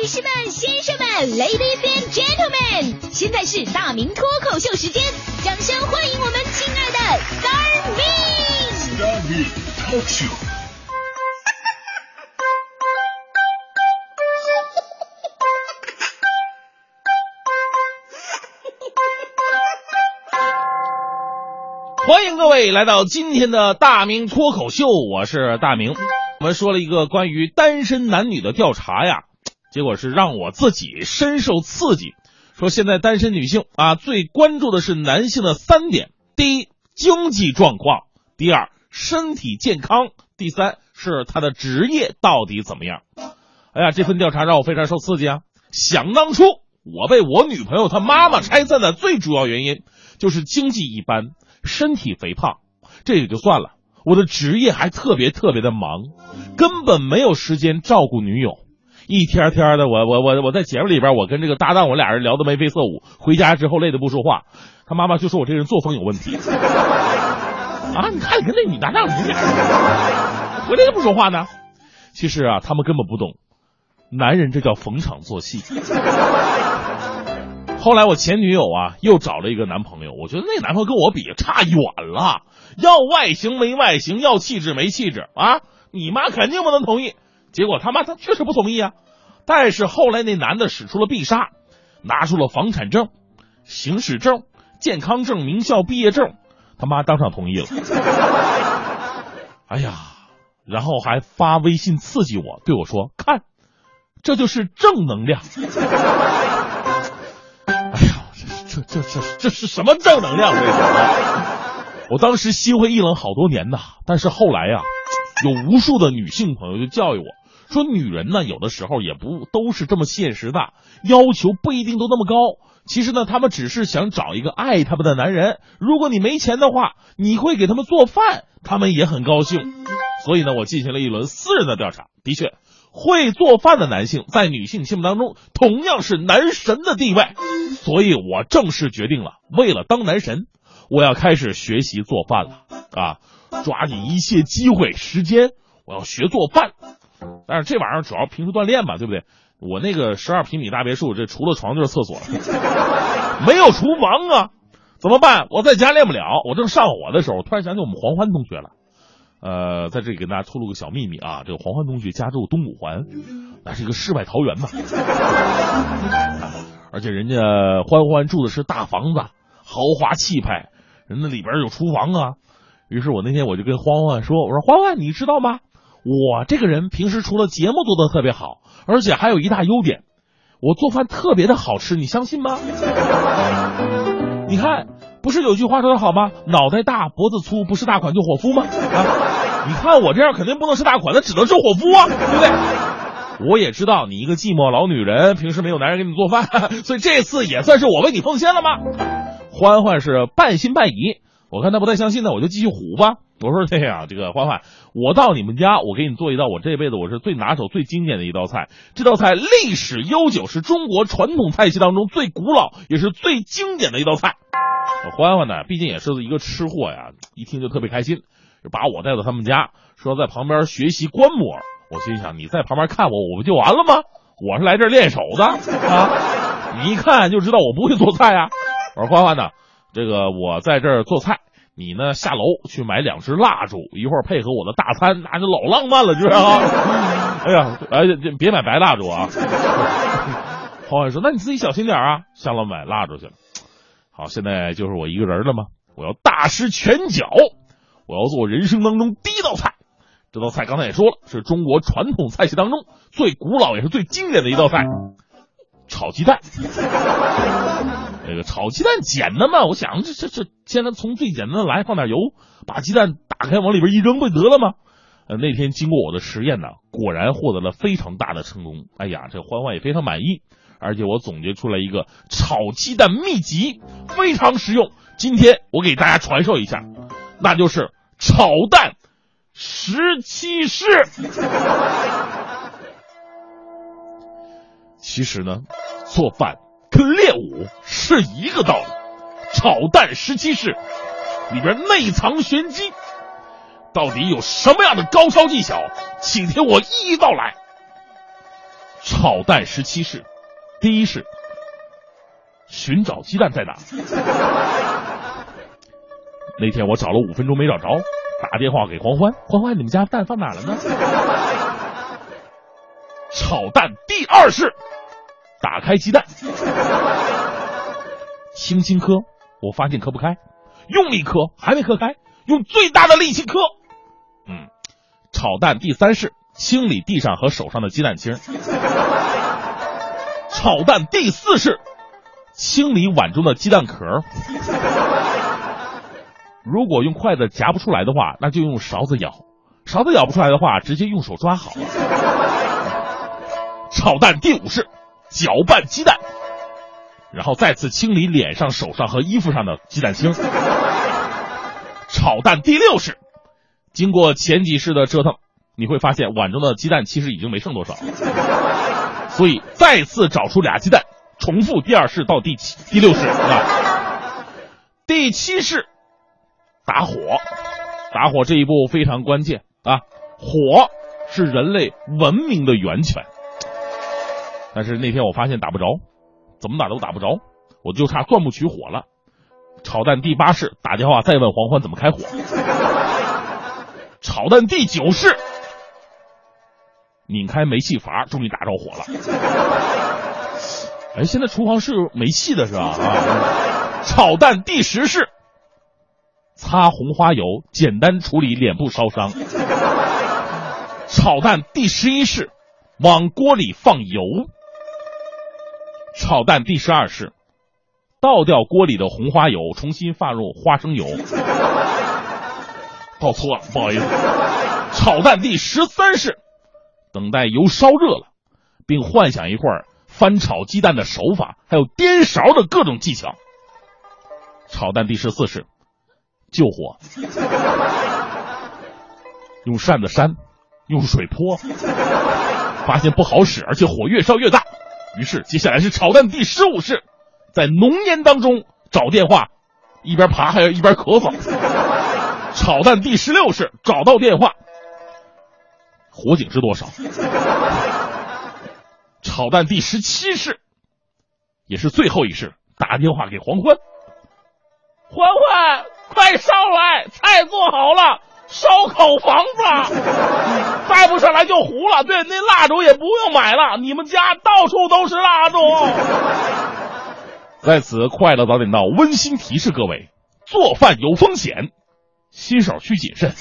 女士们、先生们，Ladies and Gentlemen，现在是大明脱口秀时间，掌声欢迎我们亲爱的 Star Me。Star Me Talk Show。欢迎各位来到今天的大明脱口秀，我是大明。我们说了一个关于单身男女的调查呀，结果是让我自己深受刺激。说现在单身女性啊，最关注的是男性的三点：第一，经济状况；第二，身体健康；第三是他的职业到底怎么样。哎呀，这份调查让我非常受刺激啊！想当初，我被我女朋友她妈妈拆散的最主要原因就是经济一般。身体肥胖，这也就算了，我的职业还特别特别的忙，根本没有时间照顾女友。一天天的，我我我我在节目里边，我跟这个搭档，我俩人聊得眉飞色舞。回家之后累得不说话，他妈妈就说我这人作风有问题。啊，你看你跟那女搭档，你俩回来就不说话呢。其实啊，他们根本不懂，男人这叫逢场作戏。后来我前女友啊又找了一个男朋友，我觉得那男朋友跟我比差远了，要外形没外形，要气质没气质啊！你妈肯定不能同意。结果他妈他确实不同意啊。但是后来那男的使出了必杀，拿出了房产证、行驶证、健康证、名校毕业证，他妈当场同意了。哎呀，然后还发微信刺激我，对我说：“看，这就是正能量。”哎呀这这这这这是什么正能量？我当时心灰意冷好多年呐。但是后来呀，有无数的女性朋友就教育我说，女人呢有的时候也不都是这么现实的，要求不一定都那么高。其实呢，她们只是想找一个爱他们的男人。如果你没钱的话，你会给他们做饭，他们也很高兴。所以呢，我进行了一轮私人的调查，的确。会做饭的男性在女性心目当中同样是男神的地位，所以我正式决定了，为了当男神，我要开始学习做饭了啊！抓紧一切机会时间，我要学做饭。但是这玩意儿主要平时锻炼嘛，对不对？我那个十二平米大别墅，这除了床就是厕所，没有厨房啊，怎么办？我在家练不了。我正上火的时候，突然想起我们黄欢同学了。呃，在这里跟大家透露个小秘密啊，这个黄欢同学家住东五环，那是一个世外桃源嘛，而且人家欢欢住的是大房子，豪华气派，人那里边有厨房啊。于是我那天我就跟欢欢说，我说欢欢，你知道吗？我这个人平时除了节目做的特别好，而且还有一大优点，我做饭特别的好吃，你相信吗？你看。不是有句话说的好吗？脑袋大脖子粗，不是大款就伙夫吗？啊，你看我这样肯定不能是大款，那只能是伙夫啊，对不对？我也知道你一个寂寞老女人，平时没有男人给你做饭，所以这次也算是我为你奉献了吗？欢欢是半信半疑，我看他不太相信呢，我就继续唬吧。我说这样，这个欢欢，我到你们家，我给你做一道我这辈子我是最拿手、最经典的一道菜。这道菜历史悠久，是中国传统菜系当中最古老也是最经典的一道菜。欢欢呢，毕竟也是一个吃货呀，一听就特别开心，把我带到他们家，说在旁边学习观摩。我心想，你在旁边看我，我不就完了吗？我是来这儿练手的啊！你一看就知道我不会做菜啊。我说欢欢呢，这个我在这儿做菜，你呢下楼去买两支蜡烛，一会儿配合我的大餐，那就老浪漫了，知道吗？哎呀，哎，别买白蜡烛啊！欢欢说，那你自己小心点啊，下楼买蜡烛去了。好，现在就是我一个人了吗？我要大施拳脚，我要做人生当中第一道菜。这道菜刚才也说了，是中国传统菜系当中最古老也是最经典的一道菜——炒鸡蛋。这个炒鸡蛋简单嘛？我想这这这，现在从最简单的来，放点油，把鸡蛋打开，往里边一扔，不就得了吗？呃，那天经过我的实验呢，果然获得了非常大的成功。哎呀，这欢欢也非常满意。而且我总结出来一个炒鸡蛋秘籍，非常实用。今天我给大家传授一下，那就是炒蛋十七式。其实呢，做饭跟练武是一个道理。炒蛋十七式里边内藏玄机，到底有什么样的高超技巧？请听我一一道来。炒蛋十七式，第一式，寻找鸡蛋在哪？那天我找了五分钟没找着，打电话给黄欢，欢欢，你们家蛋放哪了呢？炒蛋第二式，打开鸡蛋，轻轻磕，我发现磕不开，用力磕还没磕开，用最大的力气磕。嗯，炒蛋第三式，清理地上和手上的鸡蛋清。炒蛋第四式，清理碗中的鸡蛋壳。如果用筷子夹不出来的话，那就用勺子舀；勺子舀不出来的话，直接用手抓好。炒蛋第五式，搅拌鸡蛋，然后再次清理脸上、手上和衣服上的鸡蛋清。炒蛋第六式，经过前几式的折腾，你会发现碗中的鸡蛋其实已经没剩多少，所以再次找出俩鸡蛋，重复第二式到第七、第六式啊。第七式。打火，打火这一步非常关键啊！火是人类文明的源泉。但是那天我发现打不着，怎么打都打不着，我就差钻木取火了。炒蛋第八式打电话再问黄欢怎么开火。炒蛋第九式拧开煤气阀，终于打着火了。哎，现在厨房是煤气的是吧？啊！炒蛋第十式。擦红花油，简单处理脸部烧伤。炒蛋第十一式，往锅里放油。炒蛋第十二式，倒掉锅里的红花油，重新放入花生油。倒错了，不好意思。炒蛋第十三式，等待油烧热了，并幻想一会儿翻炒鸡蛋的手法，还有颠勺的各种技巧。炒蛋第十四式。救火，用扇子扇，用水泼，发现不好使，而且火越烧越大。于是接下来是炒蛋第十五式，在浓烟当中找电话，一边爬还要一边咳嗽。炒蛋第十六式，找到电话，火警是多少？炒蛋第十七式，也是最后一式，打电话给黄欢，欢欢。快上来！菜做好了，烧烤房子，就糊了。对，那蜡烛也不用买了，你们家到处都是蜡烛。在此，快乐早点到，温馨提示各位：做饭有风险，新手需谨慎。